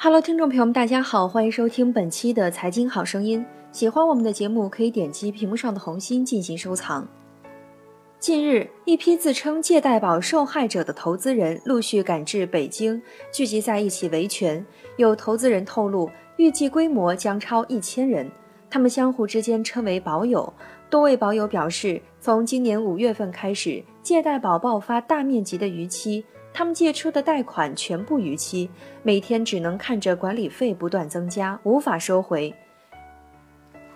Hello，听众朋友们，大家好，欢迎收听本期的财经好声音。喜欢我们的节目，可以点击屏幕上的红心进行收藏。近日，一批自称借贷宝受害者的投资人陆续赶至北京，聚集在一起维权。有投资人透露，预计规模将超一千人，他们相互之间称为宝友。多位宝友表示，从今年五月份开始，借贷宝爆发大面积的逾期。他们借出的贷款全部逾期，每天只能看着管理费不断增加，无法收回。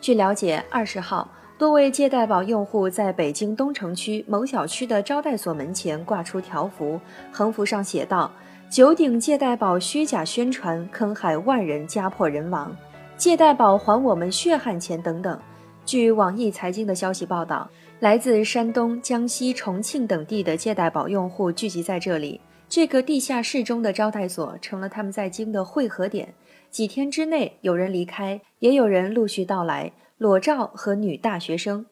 据了解，二十号，多位借贷宝用户在北京东城区某小区的招待所门前挂出条幅，横幅上写道：“九鼎借贷宝虚假宣传，坑害万人，家破人亡，借贷宝还我们血汗钱等等。”据网易财经的消息报道，来自山东、江西、重庆等地的借贷宝用户聚集在这里。这个地下室中的招待所成了他们在京的汇合点。几天之内，有人离开，也有人陆续到来。裸照和女大学生，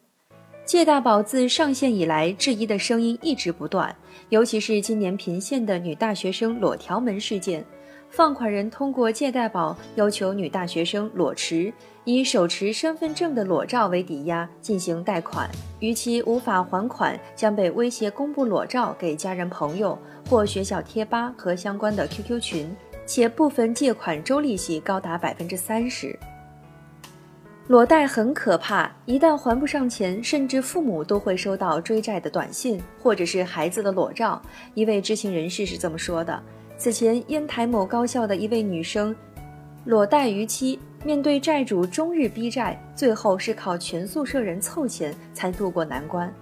谢大宝自上线以来，质疑的声音一直不断。尤其是今年频现的女大学生裸条门事件，放款人通过借贷宝要求女大学生裸持，以手持身份证的裸照为抵押进行贷款。逾期无法还款，将被威胁公布裸照给家人朋友。或学校贴吧和相关的 QQ 群，且部分借款周利息高达百分之三十。裸贷很可怕，一旦还不上钱，甚至父母都会收到追债的短信，或者是孩子的裸照。一位知情人士是这么说的：此前烟台某高校的一位女生，裸贷逾期，面对债主终日逼债，最后是靠全宿舍人凑钱才渡过难关。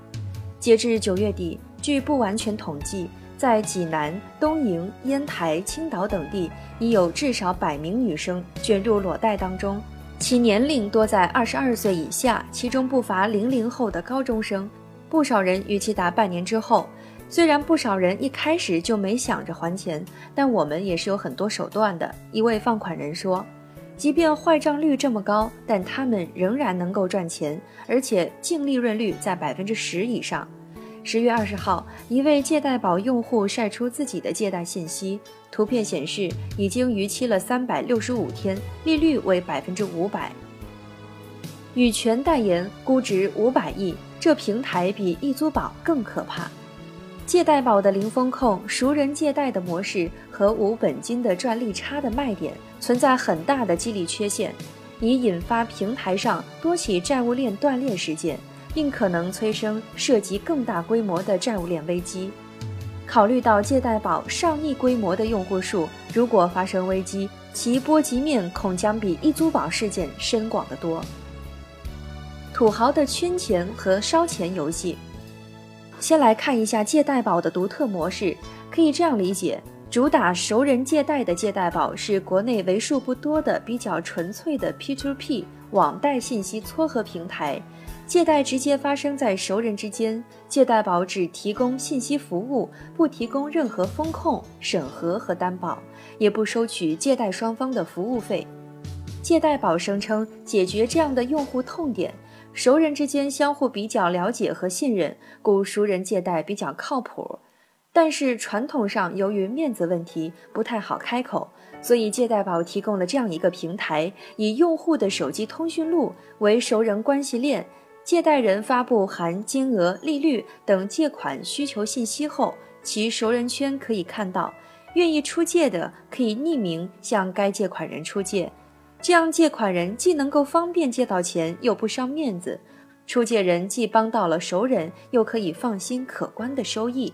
截至九月底，据不完全统计。在济南、东营、烟台、青岛等地，已有至少百名女生卷入裸贷当中，其年龄多在二十二岁以下，其中不乏零零后的高中生。不少人逾期达半年之后，虽然不少人一开始就没想着还钱，但我们也是有很多手段的。一位放款人说：“即便坏账率这么高，但他们仍然能够赚钱，而且净利润率在百分之十以上。”十月二十号，一位借贷宝用户晒出自己的借贷信息，图片显示已经逾期了三百六十五天，利率为百分之五百。羽泉代言，估值五百亿，这平台比易租宝更可怕。借贷宝的零风控、熟人借贷的模式和无本金的赚利差的卖点存在很大的激励缺陷，已引发平台上多起债务链断裂事件。并可能催生涉及更大规模的债务链危机。考虑到借贷宝上亿规模的用户数，如果发生危机，其波及面恐将比易租宝事件深广得多。土豪的圈钱和烧钱游戏，先来看一下借贷宝的独特模式。可以这样理解：主打熟人借贷的借贷宝是国内为数不多的比较纯粹的 P2P 网贷信息撮合平台。借贷直接发生在熟人之间，借贷宝只提供信息服务，不提供任何风控、审核和担保，也不收取借贷双方的服务费。借贷宝声称解决这样的用户痛点，熟人之间相互比较了解和信任，故熟人借贷比较靠谱。但是传统上由于面子问题不太好开口，所以借贷宝提供了这样一个平台，以用户的手机通讯录为熟人关系链。借贷人发布含金额、利率等借款需求信息后，其熟人圈可以看到，愿意出借的可以匿名向该借款人出借，这样借款人既能够方便借到钱，又不伤面子；出借人既帮到了熟人，又可以放心可观的收益。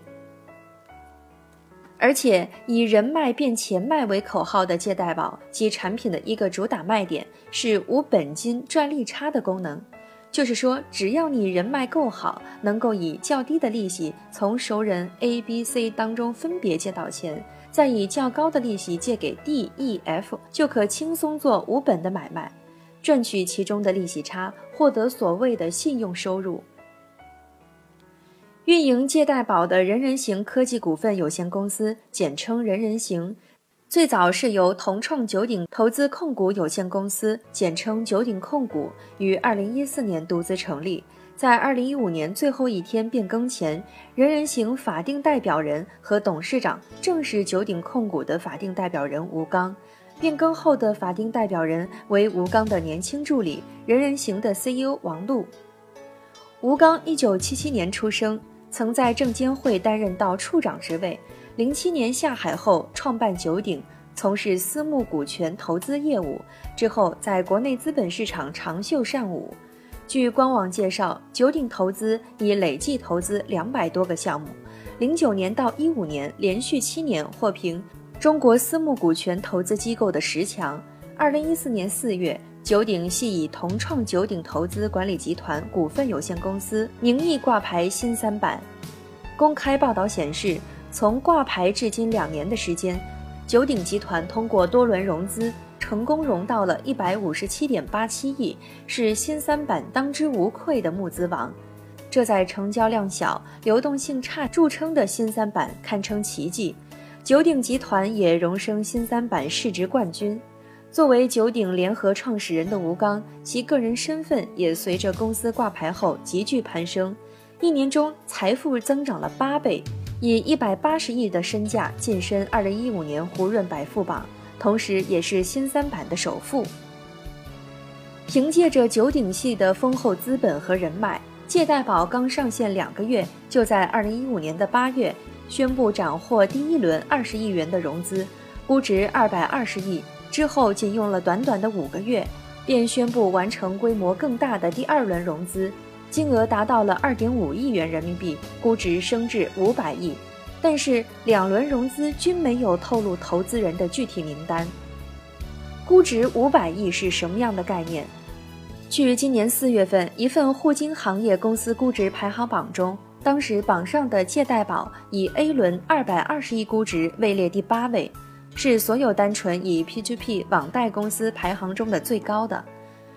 而且以人脉变钱脉为口号的借贷宝，及产品的一个主打卖点是无本金赚利差的功能。就是说，只要你人脉够好，能够以较低的利息从熟人 A、B、C 当中分别借到钱，再以较高的利息借给 D、E、F，就可轻松做无本的买卖，赚取其中的利息差，获得所谓的信用收入。运营借贷宝的人人行科技股份有限公司，简称人人行。最早是由同创九鼎投资控股有限公司（简称九鼎控股）于二零一四年独资成立。在二零一五年最后一天变更前，人人行法定代表人和董事长正是九鼎控股的法定代表人吴刚。变更后的法定代表人为吴刚的年轻助理、人人行的 CEO 王璐。吴刚一九七七年出生，曾在证监会担任到处长职位。零七年下海后，创办九鼎，从事私募股权投资业务。之后，在国内资本市场长袖善舞。据官网介绍，九鼎投资已累计投资两百多个项目。零九年到一五年，连续七年获评中国私募股权投资机构的十强。二零一四年四月。九鼎系以同创九鼎投资管理集团股份有限公司名义挂牌新三板。公开报道显示，从挂牌至今两年的时间，九鼎集团通过多轮融资，成功融到了一百五十七点八七亿，是新三板当之无愧的募资王。这在成交量小、流动性差著称的新三板堪称奇迹。九鼎集团也荣升新三板市值冠军。作为九鼎联合创始人的吴刚，其个人身份也随着公司挂牌后急剧攀升，一年中财富增长了八倍，以一百八十亿的身价晋身二零一五年胡润百富榜，同时也是新三板的首富。凭借着九鼎系的丰厚资本和人脉，借贷宝刚上线两个月，就在二零一五年的八月宣布斩获第一轮二十亿元的融资，估值二百二十亿。之后仅用了短短的五个月，便宣布完成规模更大的第二轮融资，金额达到了二点五亿元人民币，估值升至五百亿。但是两轮融资均没有透露投资人的具体名单。估值五百亿是什么样的概念？据今年四月份一份互金行业公司估值排行榜中，当时榜上的借贷宝以 A 轮二百二十亿估值位列第八位。是所有单纯以 P2P 网贷公司排行中的最高的。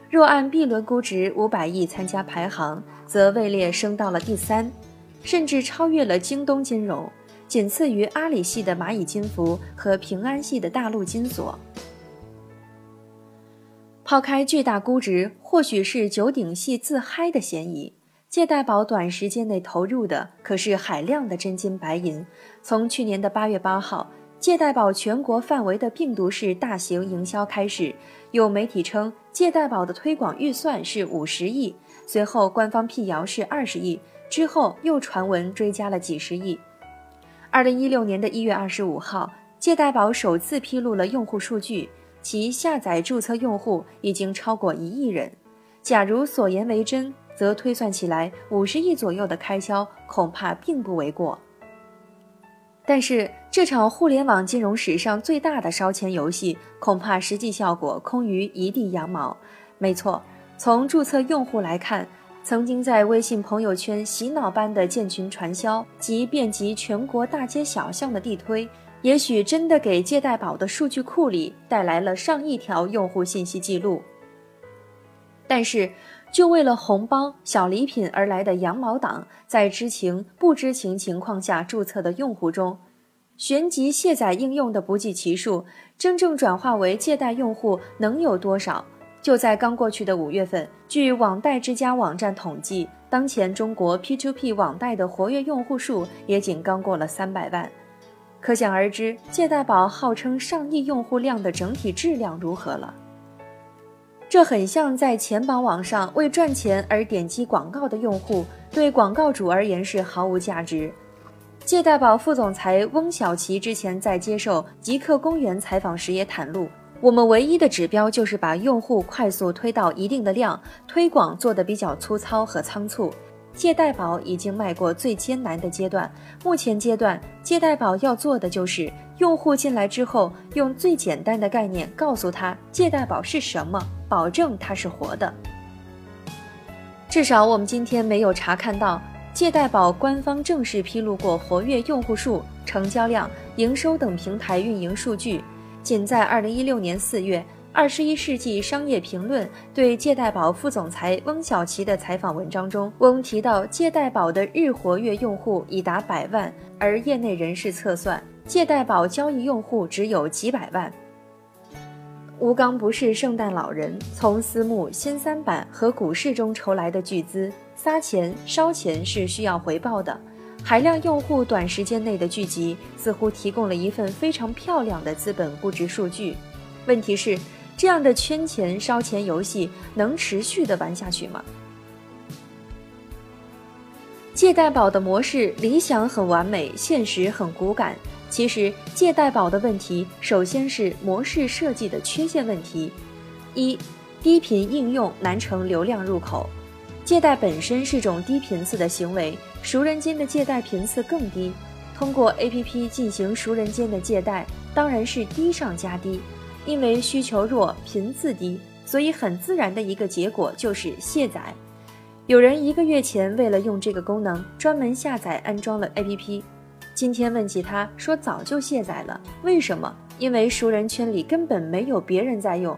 若按 B 轮估值五百亿参加排行，则位列升到了第三，甚至超越了京东金融，仅次于阿里系的蚂蚁金服和平安系的大陆金所。抛开巨大估值，或许是九鼎系自嗨的嫌疑。借贷宝短时间内投入的可是海量的真金白银，从去年的八月八号。借贷宝全国范围的病毒式大型营销开始，有媒体称借贷宝的推广预算是五十亿，随后官方辟谣是二十亿，之后又传闻追加了几十亿。二零一六年的一月二十五号，借贷宝首次披露了用户数据，其下载注册用户已经超过一亿人。假如所言为真，则推算起来五十亿左右的开销恐怕并不为过。但是这场互联网金融史上最大的烧钱游戏，恐怕实际效果空于一地羊毛。没错，从注册用户来看，曾经在微信朋友圈洗脑般的建群传销及遍及全国大街小巷的地推，也许真的给借贷宝的数据库里带来了上亿条用户信息记录。但是，就为了红包、小礼品而来的羊毛党，在知情不知情情况下注册的用户中，旋即卸载应用的不计其数，真正转化为借贷用户能有多少？就在刚过去的五月份，据网贷之家网站统计，当前中国 P2P 网贷的活跃用户数也仅刚过了三百万，可想而知，借贷宝号称上亿用户量的整体质量如何了。这很像在钱宝网上为赚钱而点击广告的用户，对广告主而言是毫无价值。借贷宝副总裁翁晓琪之前在接受极客公园采访时也袒露，我们唯一的指标就是把用户快速推到一定的量，推广做得比较粗糙和仓促。借贷宝已经迈过最艰难的阶段，目前阶段借贷宝要做的就是用户进来之后，用最简单的概念告诉他借贷宝是什么。保证它是活的。至少我们今天没有查看到借贷宝官方正式披露过活跃用户数、成交量、营收等平台运营数据。仅在二零一六年四月，《二十一世纪商业评论》对借贷宝副总裁翁小琪的采访文章中，翁提到借贷宝的日活跃用户已达百万，而业内人士测算，借贷宝交易用户只有几百万。吴刚不是圣诞老人，从私募、新三板和股市中筹来的巨资，撒钱烧钱是需要回报的。海量用户短时间内的聚集，似乎提供了一份非常漂亮的资本估值数据。问题是，这样的圈钱烧钱游戏能持续的玩下去吗？借贷宝的模式理想很完美，现实很骨感。其实，借贷宝的问题首先是模式设计的缺陷问题。一，低频应用难成流量入口。借贷本身是种低频次的行为，熟人间的借贷频次更低。通过 APP 进行熟人间的借贷，当然是低上加低。因为需求弱、频次低，所以很自然的一个结果就是卸载。有人一个月前为了用这个功能，专门下载安装了 APP。今天问起他，说早就卸载了。为什么？因为熟人圈里根本没有别人在用，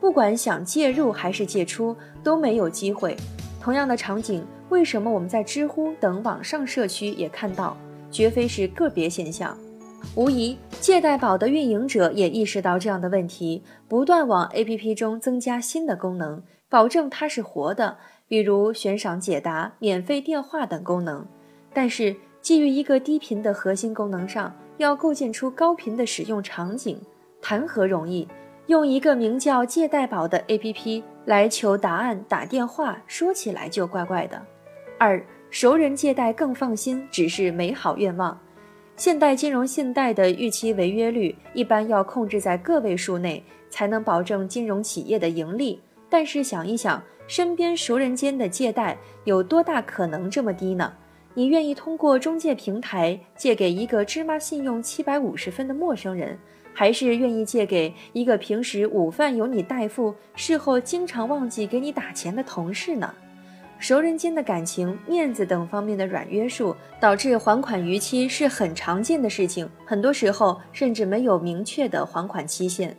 不管想借入还是借出都没有机会。同样的场景，为什么我们在知乎等网上社区也看到？绝非是个别现象。无疑，借贷宝的运营者也意识到这样的问题，不断往 APP 中增加新的功能，保证它是活的，比如悬赏解答、免费电话等功能。但是，基于一个低频的核心功能上，要构建出高频的使用场景，谈何容易？用一个名叫“借贷宝”的 APP 来求答案、打电话，说起来就怪怪的。二，熟人借贷更放心，只是美好愿望。现代金融信贷的预期违约率一般要控制在个位数内，才能保证金融企业的盈利。但是想一想，身边熟人间的借贷有多大可能这么低呢？你愿意通过中介平台借给一个芝麻信用七百五十分的陌生人，还是愿意借给一个平时午饭由你代付、事后经常忘记给你打钱的同事呢？熟人间的感情、面子等方面的软约束，导致还款逾期是很常见的事情，很多时候甚至没有明确的还款期限。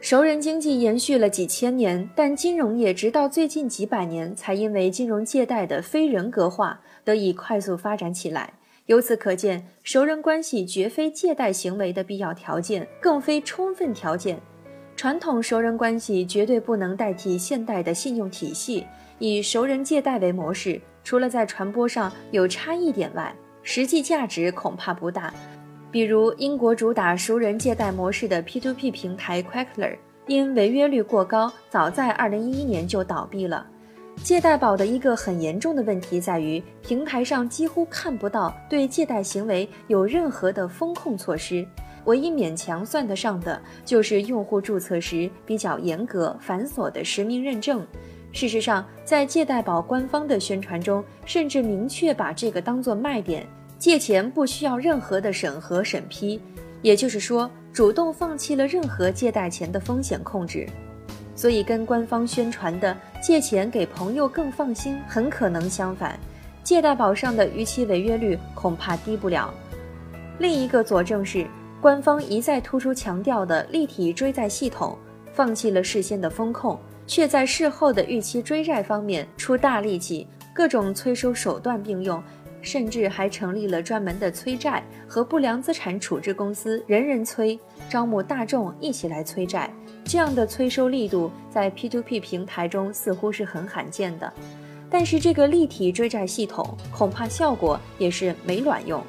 熟人经济延续了几千年，但金融业直到最近几百年才因为金融借贷的非人格化得以快速发展起来。由此可见，熟人关系绝非借贷行为的必要条件，更非充分条件。传统熟人关系绝对不能代替现代的信用体系。以熟人借贷为模式，除了在传播上有差异点外，实际价值恐怕不大。比如，英国主打熟人借贷模式的 P2P 平台 Quackler，因违约率过高，早在2011年就倒闭了。借贷宝的一个很严重的问题在于，平台上几乎看不到对借贷行为有任何的风控措施，唯一勉强算得上的就是用户注册时比较严格繁琐的实名认证。事实上，在借贷宝官方的宣传中，甚至明确把这个当作卖点。借钱不需要任何的审核审批，也就是说，主动放弃了任何借贷前的风险控制，所以跟官方宣传的借钱给朋友更放心，很可能相反。借贷宝上的逾期违约率恐怕低不了。另一个佐证是，官方一再突出强调的立体追债系统，放弃了事先的风控，却在事后的逾期追债方面出大力气，各种催收手段并用。甚至还成立了专门的催债和不良资产处置公司，人人催，招募大众一起来催债。这样的催收力度在 P2P 平台中似乎是很罕见的。但是这个立体追债系统恐怕效果也是没卵用。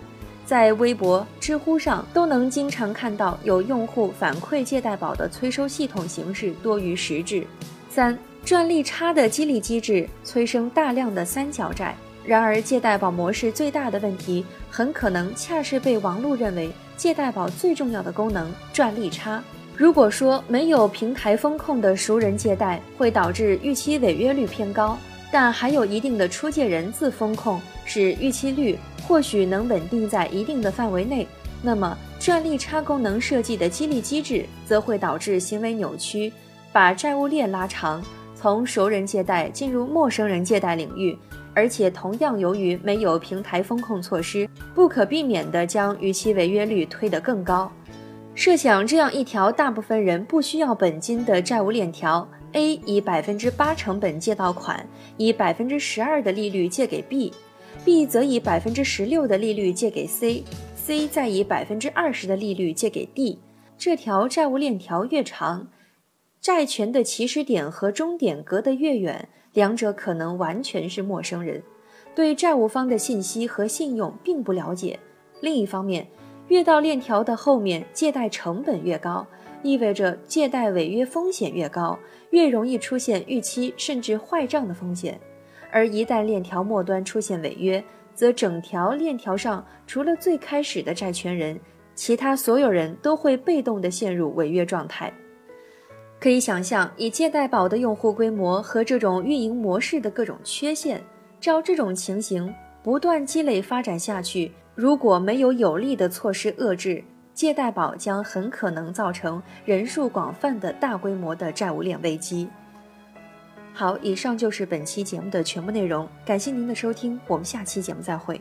在微博、知乎上都能经常看到有用户反馈借贷宝的催收系统形式多于实质。三赚利差的激励机制催生大量的三角债。然而，借贷宝模式最大的问题，很可能恰是被王璐认为借贷宝最重要的功能——赚利差。如果说没有平台风控的熟人借贷会导致逾期违约率偏高，但还有一定的出借人自风控，使逾期率或许能稳定在一定的范围内，那么赚利差功能设计的激励机制则会导致行为扭曲，把债务链拉长，从熟人借贷进入陌生人借贷领域。而且同样，由于没有平台风控措施，不可避免地将逾期违约率推得更高。设想这样一条大部分人不需要本金的债务链条：A 以百分之八成本借到款，以百分之十二的利率借给 B，B 则以百分之十六的利率借给 C，C 再以百分之二十的利率借给 D。这条债务链条越长，债权的起始点和终点隔得越远。两者可能完全是陌生人，对债务方的信息和信用并不了解。另一方面，越到链条的后面，借贷成本越高，意味着借贷违约风险越高，越容易出现逾期甚至坏账的风险。而一旦链条末端出现违约，则整条链条上除了最开始的债权人，其他所有人都会被动地陷入违约状态。可以想象，以借贷宝的用户规模和这种运营模式的各种缺陷，照这种情形不断积累发展下去，如果没有有力的措施遏制，借贷宝将很可能造成人数广泛的大规模的债务链危机。好，以上就是本期节目的全部内容，感谢您的收听，我们下期节目再会。